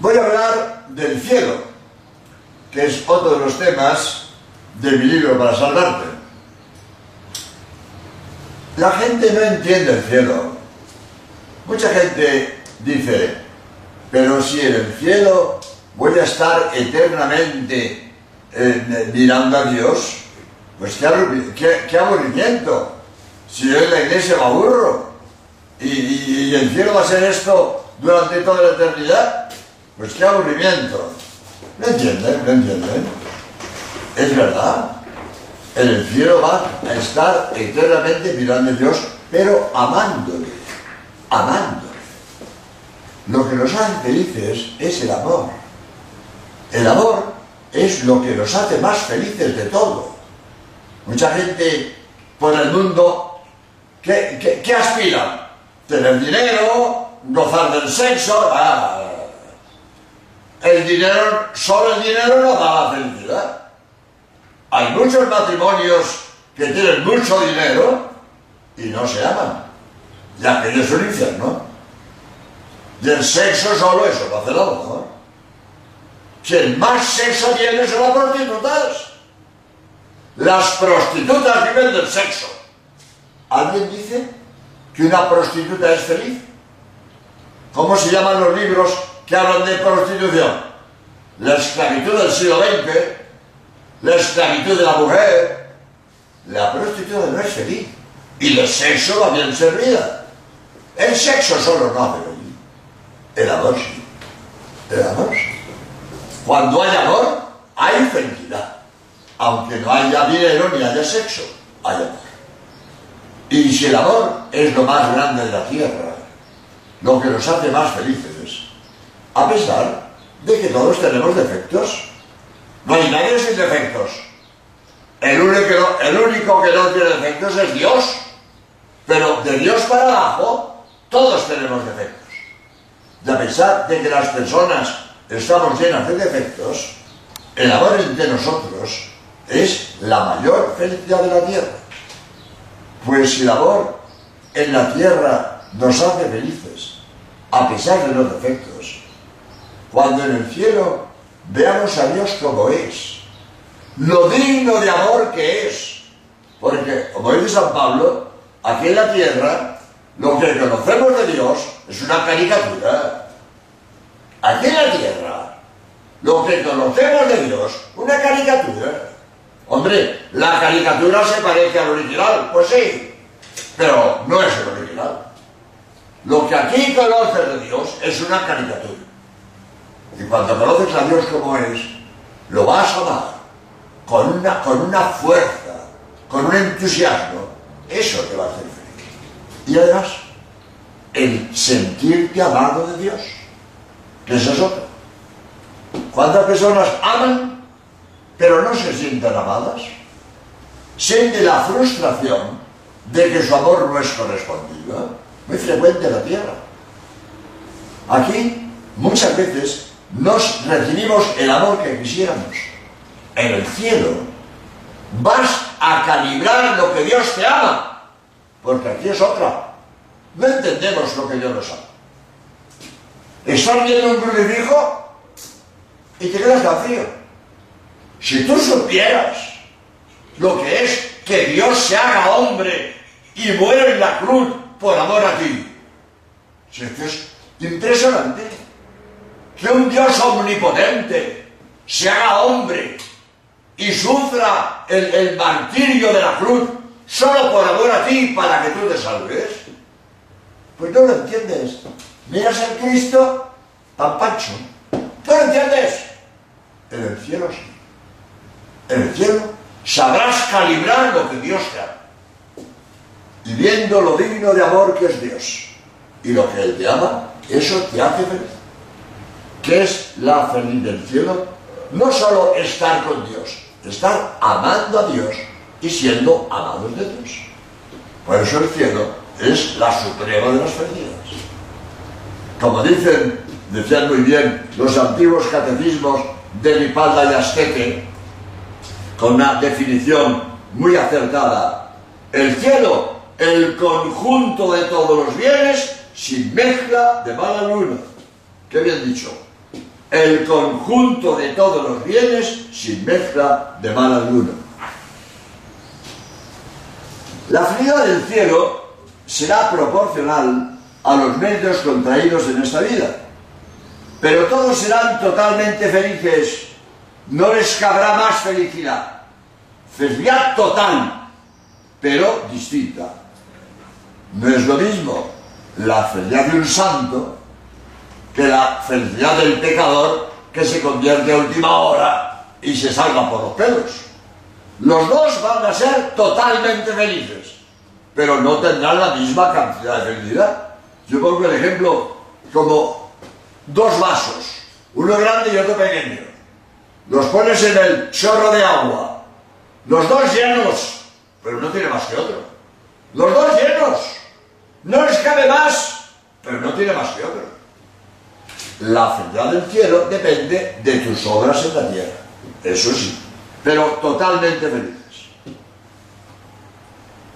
Voy a hablar del cielo, que es otro de los temas de mi libro para salvarte. La gente no entiende el cielo. Mucha gente dice, pero si en el cielo voy a estar eternamente eh, mirando a Dios, pues qué, aburrimiento. Si yo en la iglesia me aburro y, y el cielo va a ser esto durante toda la eternidad, pues qué aburrimiento. ¿No entienden? ¿No entienden? Es verdad. En el cielo va a estar eternamente mirando a Dios, pero amándole. Amándole. Lo que nos hace felices es el amor. El amor es lo que nos hace más felices de todo. Mucha gente por el mundo, ¿qué, aspiran? Tener dinero, gozar del sexo. Ah, el dinero, solo el dinero no da la felicidad. Hay muchos matrimonios que tienen mucho dinero y no se aman. Y aquello es un infierno. Y el sexo solo eso no hace la amor. Quien más sexo tiene son las prostitutas. Las prostitutas viven del sexo. ¿Alguien dice que una prostituta es feliz? ¿Cómo se llaman los libros que hablan de prostitución? La esclavitud del siglo XX, la esclavitud de la mujer. La prostituta no es feliz. Y el sexo va bien servida. El sexo solo no feliz. El amor sí. El amor sí. Cuando hay amor, hay felicidad. Aunque no haya dinero ni haya sexo, hay amor. Y si el amor es lo más grande de la tierra, lo que nos hace más felices, a pesar de que todos tenemos defectos, no hay nadie sin defectos. El único, que no tiene defectos es Dios. Pero de Dios para abajo, todos tenemos defectos. Y a pesar de que las personas estamos llenas de defectos, el amor entre nosotros es la mayor felicidad de la tierra. Pues si el amor en la tierra nos hace felices, a pesar de los defectos, cuando en el cielo veamos a Dios como es, lo digno de amor que es, porque, como dice San Pablo, aquí en la tierra, lo que conocemos de Dios es una caricatura. Aquí en la tierra, lo que conocemos de Dios, una caricatura. Hombre, la caricatura se parece al original, pues sí, pero no es el original. Lo que aquí conoces de Dios es una caricatura. Y cuando conoces a Dios como es, lo vas a amar con una, con una fuerza, con un entusiasmo. Eso te va a hacer feliz. Y además, el sentirte amado de Dios, que eso es otro. ¿Cuántas personas aman, pero no se sienten amadas? Siente la frustración de que su amor no es correspondido. Muy frecuente en la tierra. Aquí, muchas veces, nos recibimos el amor que quisiéramos. En el cielo vas a calibrar lo que Dios te ama, porque aquí es otra. No entendemos lo que Dios nos ama. Estás viendo un crucifijo y te quedas vacío. Si tú supieras lo que es que Dios se haga hombre y muere en la cruz por amor a ti, esto es impresionante que un Dios omnipotente se haga hombre y sufra el, martirio de la cruz solo por amor a ti para que tú te salves. Pues no lo entiendes. Miras al Cristo tan pancho. ¿Tú lo entiendes? En el cielo sí. En el cielo sabrás calibrar lo que Dios te ama. Y viendo lo digno de amor que es Dios y lo que Él te ama, eso te hace feliz. ¿Qué es la feliz del cielo? No solo estar con Dios, estar amando a Dios y siendo amados de Dios. Por eso el cielo es la suprema de las felicidades. Como dicen, decían muy bien los antiguos catecismos de Lipalda y Astete, con una definición muy acertada, el cielo, el conjunto de todos los bienes sin mezcla de mala luna. Qué bien dicho. El conjunto de todos los bienes sin mezcla de mal alguno. La felicidad del cielo será proporcional a los medios contraídos en esta vida. Pero todos serán totalmente felices. No les cabrá más felicidad. Felicidad total, pero distinta. No es lo mismo la felicidad de un santo que la felicidad del pecador que se convierte a última hora y se salga por los pelos. Los dos van a ser totalmente felices, pero no tendrán la misma cantidad de felicidad. Yo pongo el ejemplo como dos vasos, uno grande y otro pequeño. Los pones en el chorro de agua, los dos llenos, pero no tiene más que otro. Los dos llenos, no les cabe más, pero no tiene más que otro. La felicidad del cielo depende de tus obras en la tierra, eso sí, pero totalmente felices.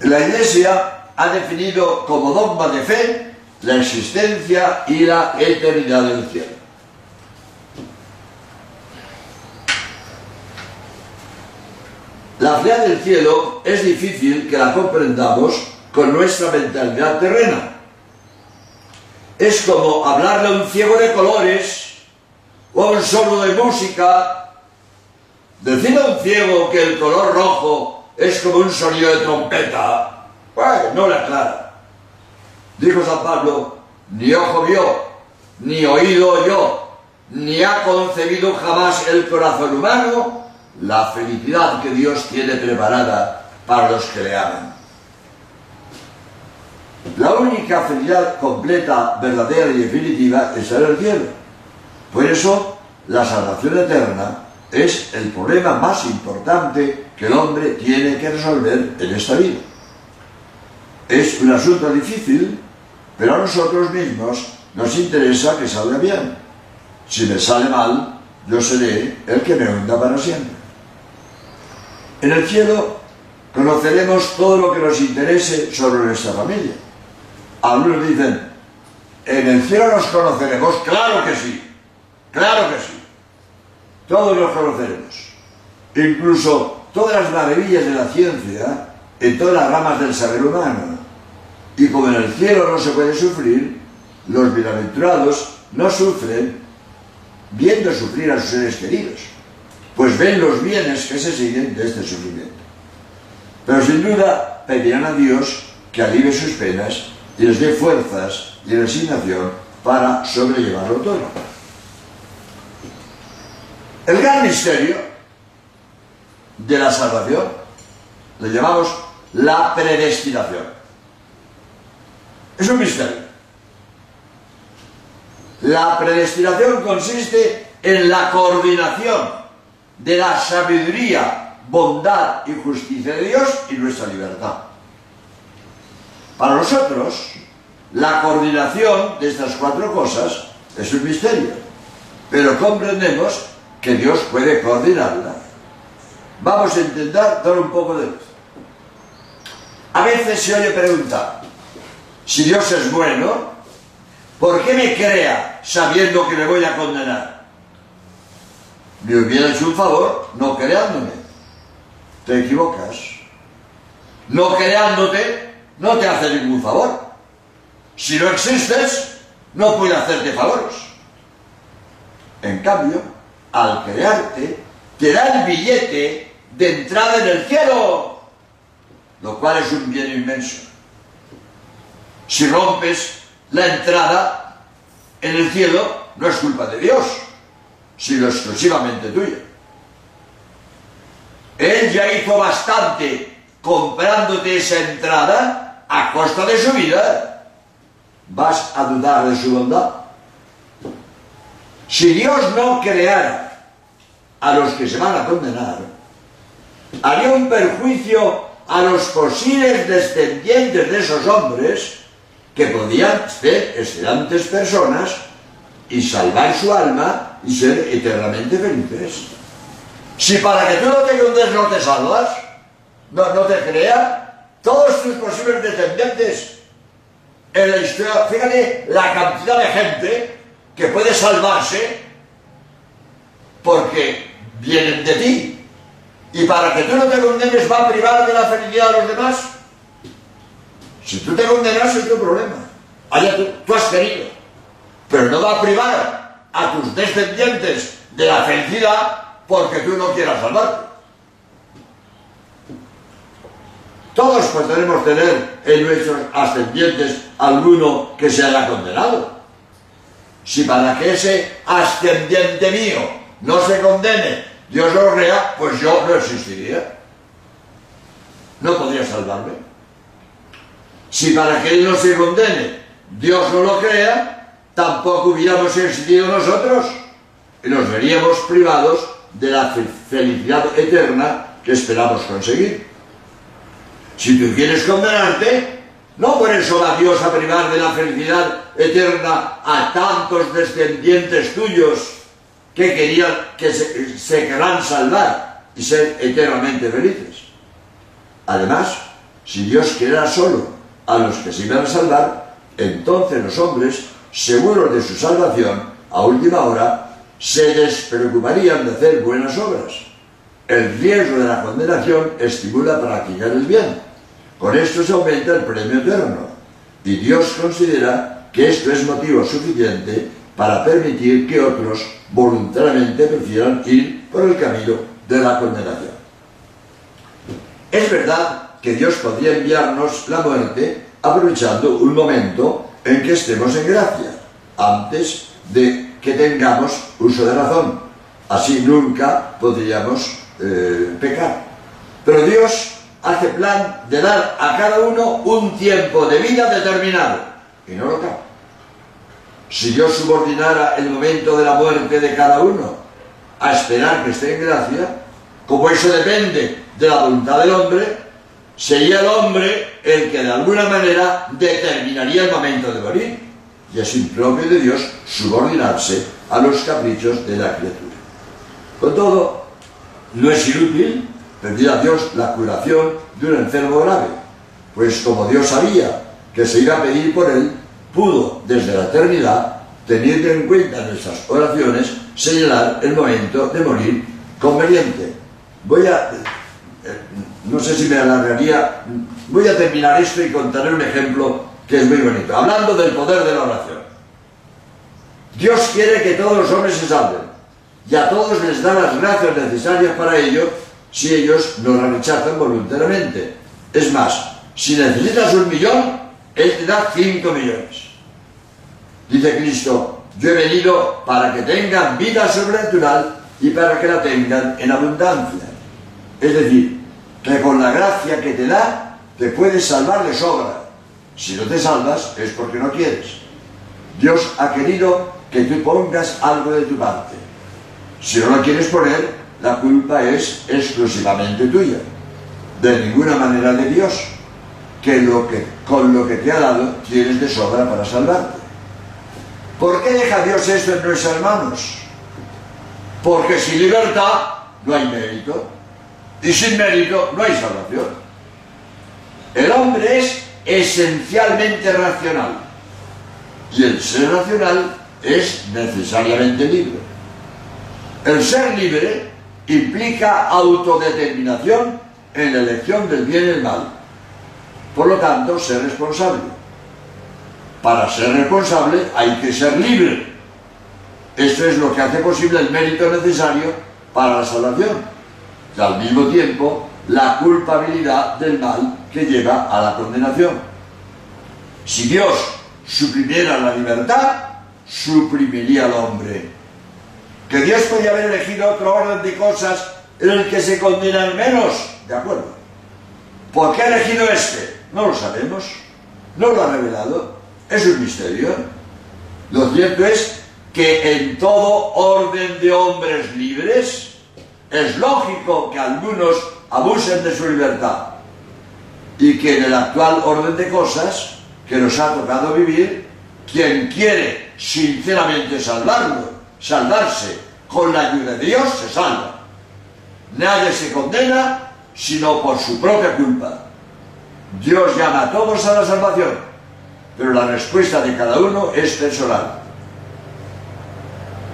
La Iglesia ha definido como dogma de fe la existencia y la eternidad del cielo. La fe del cielo es difícil que la comprendamos con nuestra mentalidad terrena. Es como hablarle a un ciego de colores o a un sordo de música. Decir a un ciego que el color rojo es como un sonido de trompeta, no le aclara. Dijo San Pablo, ni ojo vio, ni oído oyó, ni ha concebido jamás el corazón humano la felicidad que Dios tiene preparada para los que le aman. La única felicidad completa, verdadera y definitiva es en el cielo. Por eso, la salvación eterna es el problema más importante que el hombre tiene que resolver en esta vida. Es un asunto difícil pero a nosotros mismos nos interesa que salga bien. Si me sale mal, yo seré el que me hunda para siempre. En el cielo conoceremos todo lo que nos interese sobre nuestra familia. Algunos dicen, en el cielo nos conoceremos, claro que sí, claro que sí. Todos nos conoceremos. Incluso todas las maravillas de la ciencia en todas las ramas del saber humano y como en el cielo no se puede sufrir, los bienaventurados no sufren viendo sufrir a sus seres queridos, pues ven los bienes que se siguen de este sufrimiento. Pero sin duda pedirán a Dios que alivie sus penas les dé fuerzas y resignación para sobrellevarlo todo. El gran misterio de la salvación le llamamos la predestinación. Es un misterio. La predestinación consiste en la coordinación de la sabiduría, bondad y justicia de Dios y nuestra libertad. Para nosotros, la coordinación de estas cuatro cosas es un misterio, pero comprendemos que Dios puede coordinarla. Vamos a intentar dar un poco de luz. A veces se oye preguntar, si Dios es bueno, ¿por qué me crea sabiendo que me voy a condenar? Me hubiera hecho un favor no creándome. Te equivocas. No creándote no te hace ningún favor. Si no existes, no puede hacerte favores. En cambio, al crearte, te da el billete de entrada en el cielo, lo cual es un bien inmenso. Si rompes la entrada en el cielo, no es culpa de Dios, sino exclusivamente tuya. Él ya hizo bastante comprándote esa entrada a costa de su vida. ¿Vas a dudar de su bondad? Si Dios no creara a los que se van a condenar, haría un perjuicio a los posibles descendientes de esos hombres que podían ser excelentes personas y salvar su alma y ser eternamente felices. Si para que tú no te ayudes no te salvas, no, no te crean, todos tus posibles descendientes en la historia, fíjate la cantidad de gente que puede salvarse porque vienen de ti. Y para que tú no te condenes va a privar de la felicidad a los demás. Si tú te condenas es tu problema. Allá tú, tú has querido. Pero no va a privar a tus descendientes de la felicidad porque tú no quieras salvarte. Todos podremos tener en nuestros ascendientes alguno que se haya condenado. Si para que ese ascendiente mío no se condene, Dios lo crea, pues yo no existiría. No podría salvarme. Si para que él no se condene, Dios no lo crea, tampoco hubiéramos existido nosotros y nos veríamos privados de la felicidad eterna que esperamos conseguir. Si tú quieres condenarte, no por eso va Dios a privar de la felicidad eterna a tantos descendientes tuyos que querían que se, se querrán salvar y ser eternamente felices. Además, si Dios quiera solo a los que se iban a salvar, entonces los hombres, seguros de su salvación, a última hora, se despreocuparían de hacer buenas obras. El riesgo de la condenación estimula a practicar el bien con esto se aumenta el premio eterno. Y Dios considera que esto es motivo suficiente para permitir que otros voluntariamente prefieran ir por el camino de la condenación. Es verdad que Dios podría enviarnos la muerte aprovechando un momento en que estemos en gracia, antes de que tengamos uso de razón. Así nunca podríamos eh, pecar. Pero Dios hace plan de dar a cada uno un tiempo de vida determinado. Y no lo cabe. Si yo subordinara el momento de la muerte de cada uno a esperar que esté en gracia, como eso depende de la voluntad del hombre, sería el hombre el que de alguna manera determinaría el momento de morir. Y es impropio de Dios subordinarse a los caprichos de la criatura. Con todo, no es inútil pedir a Dios la curación de un enfermo grave. Pues como Dios sabía que se iba a pedir por él, pudo desde la eternidad, teniendo en cuenta nuestras oraciones, señalar el momento de morir conveniente. Voy a, eh, no sé si me alargaría, voy a terminar esto y contaré un ejemplo que es muy bonito. Hablando del poder de la oración. Dios quiere que todos los hombres se salven y a todos les da las gracias necesarias para ello si ellos no la rechazan voluntariamente. Es más, si necesitas un millón, Él te da cinco millones. Dice Cristo, yo he venido para que tengan vida sobrenatural y para que la tengan en abundancia. Es decir, que con la gracia que te da, te puedes salvar de sobra. Si no te salvas es porque no quieres. Dios ha querido que tú pongas algo de tu parte. Si no lo quieres poner, la culpa es exclusivamente tuya, de ninguna manera de Dios, que, con lo que te ha dado tienes de sobra para salvarte. ¿Por qué deja Dios esto en nuestras manos? Porque sin libertad no hay mérito y sin mérito no hay salvación. El hombre es esencialmente racional y el ser racional es necesariamente libre. El ser libre implica autodeterminación en la elección del bien y el mal. Por lo tanto, ser responsable. Para ser responsable hay que ser libre. Esto es lo que hace posible el mérito necesario para la salvación. Y al mismo tiempo, la culpabilidad del mal que lleva a la condenación. Si Dios suprimiera la libertad, suprimiría al hombre que Dios podía haber elegido otro orden de cosas en el que se condenan menos, de acuerdo. ¿Por qué ha elegido este? No lo sabemos, no lo ha revelado, es un misterio. Lo cierto es que en todo orden de hombres libres es lógico que algunos abusen de su libertad y que en el actual orden de cosas que nos ha tocado vivir, quien quiere sinceramente salvarlo salvarse con la ayuda de Dios, se salva. Nadie se condena sino por su propia culpa. Dios llama a todos a la salvación, pero la respuesta de cada uno es personal.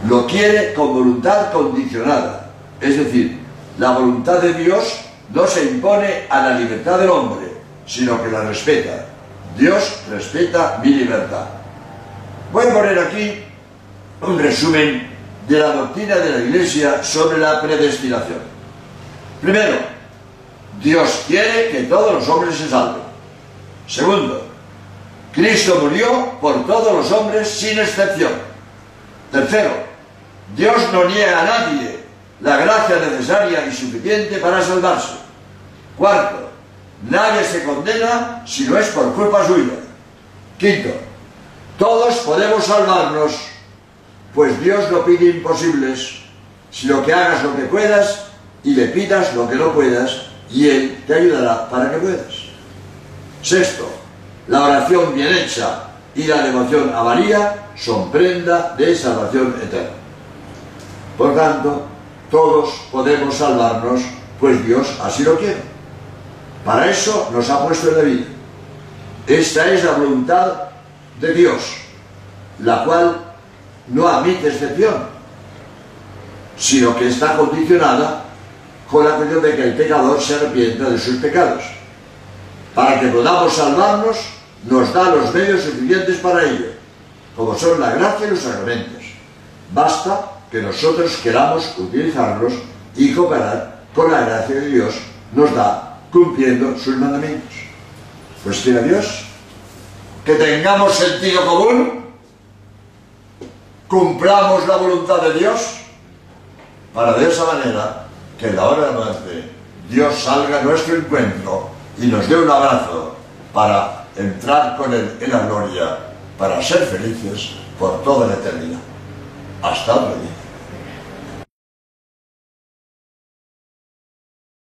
lo quiere con voluntad condicionada. Es decir, la voluntad de Dios no se impone a la libertad del hombre, sino que la respeta. Dios respeta mi libertad. Voy a poner aquí un resumen de la doctrina de la Iglesia sobre la predestinación. Primero, Dios quiere que todos los hombres se salven. Segundo, Cristo murió por todos los hombres sin excepción. Tercero, Dios no niega a nadie la gracia necesaria y suficiente para salvarse. Cuarto, nadie se condena si no es por culpa suya. Quinto, todos podemos salvarnos, pues Dios no pide imposibles, sino que hagas lo que puedas y le pidas lo que no puedas, y Él te ayudará para que puedas. Sexto, la oración bien hecha y la devoción a María son prenda de salvación eterna. Por tanto, todos podemos salvarnos, pues Dios así lo quiere. Para eso nos ha puesto en la vida. Esta es la voluntad de Dios, la cual no admite excepción, sino que está condicionada con la cuestión de que el pecador se arrepienta de sus pecados. Para que podamos salvarnos, nos da los medios suficientes para ello, como son la gracia y los sacramentos. Basta que nosotros queramos utilizarlos y cooperar con la gracia que Dios nos da cumpliendo sus mandamientos. Pues quiera Dios que tengamos sentido común, cumplamos la voluntad de Dios, para de esa manera que en la hora de la muerte Dios salga a nuestro encuentro y nos dé un abrazo para entrar con Él en la gloria, para ser felices por toda la eternidad. Hasta otro.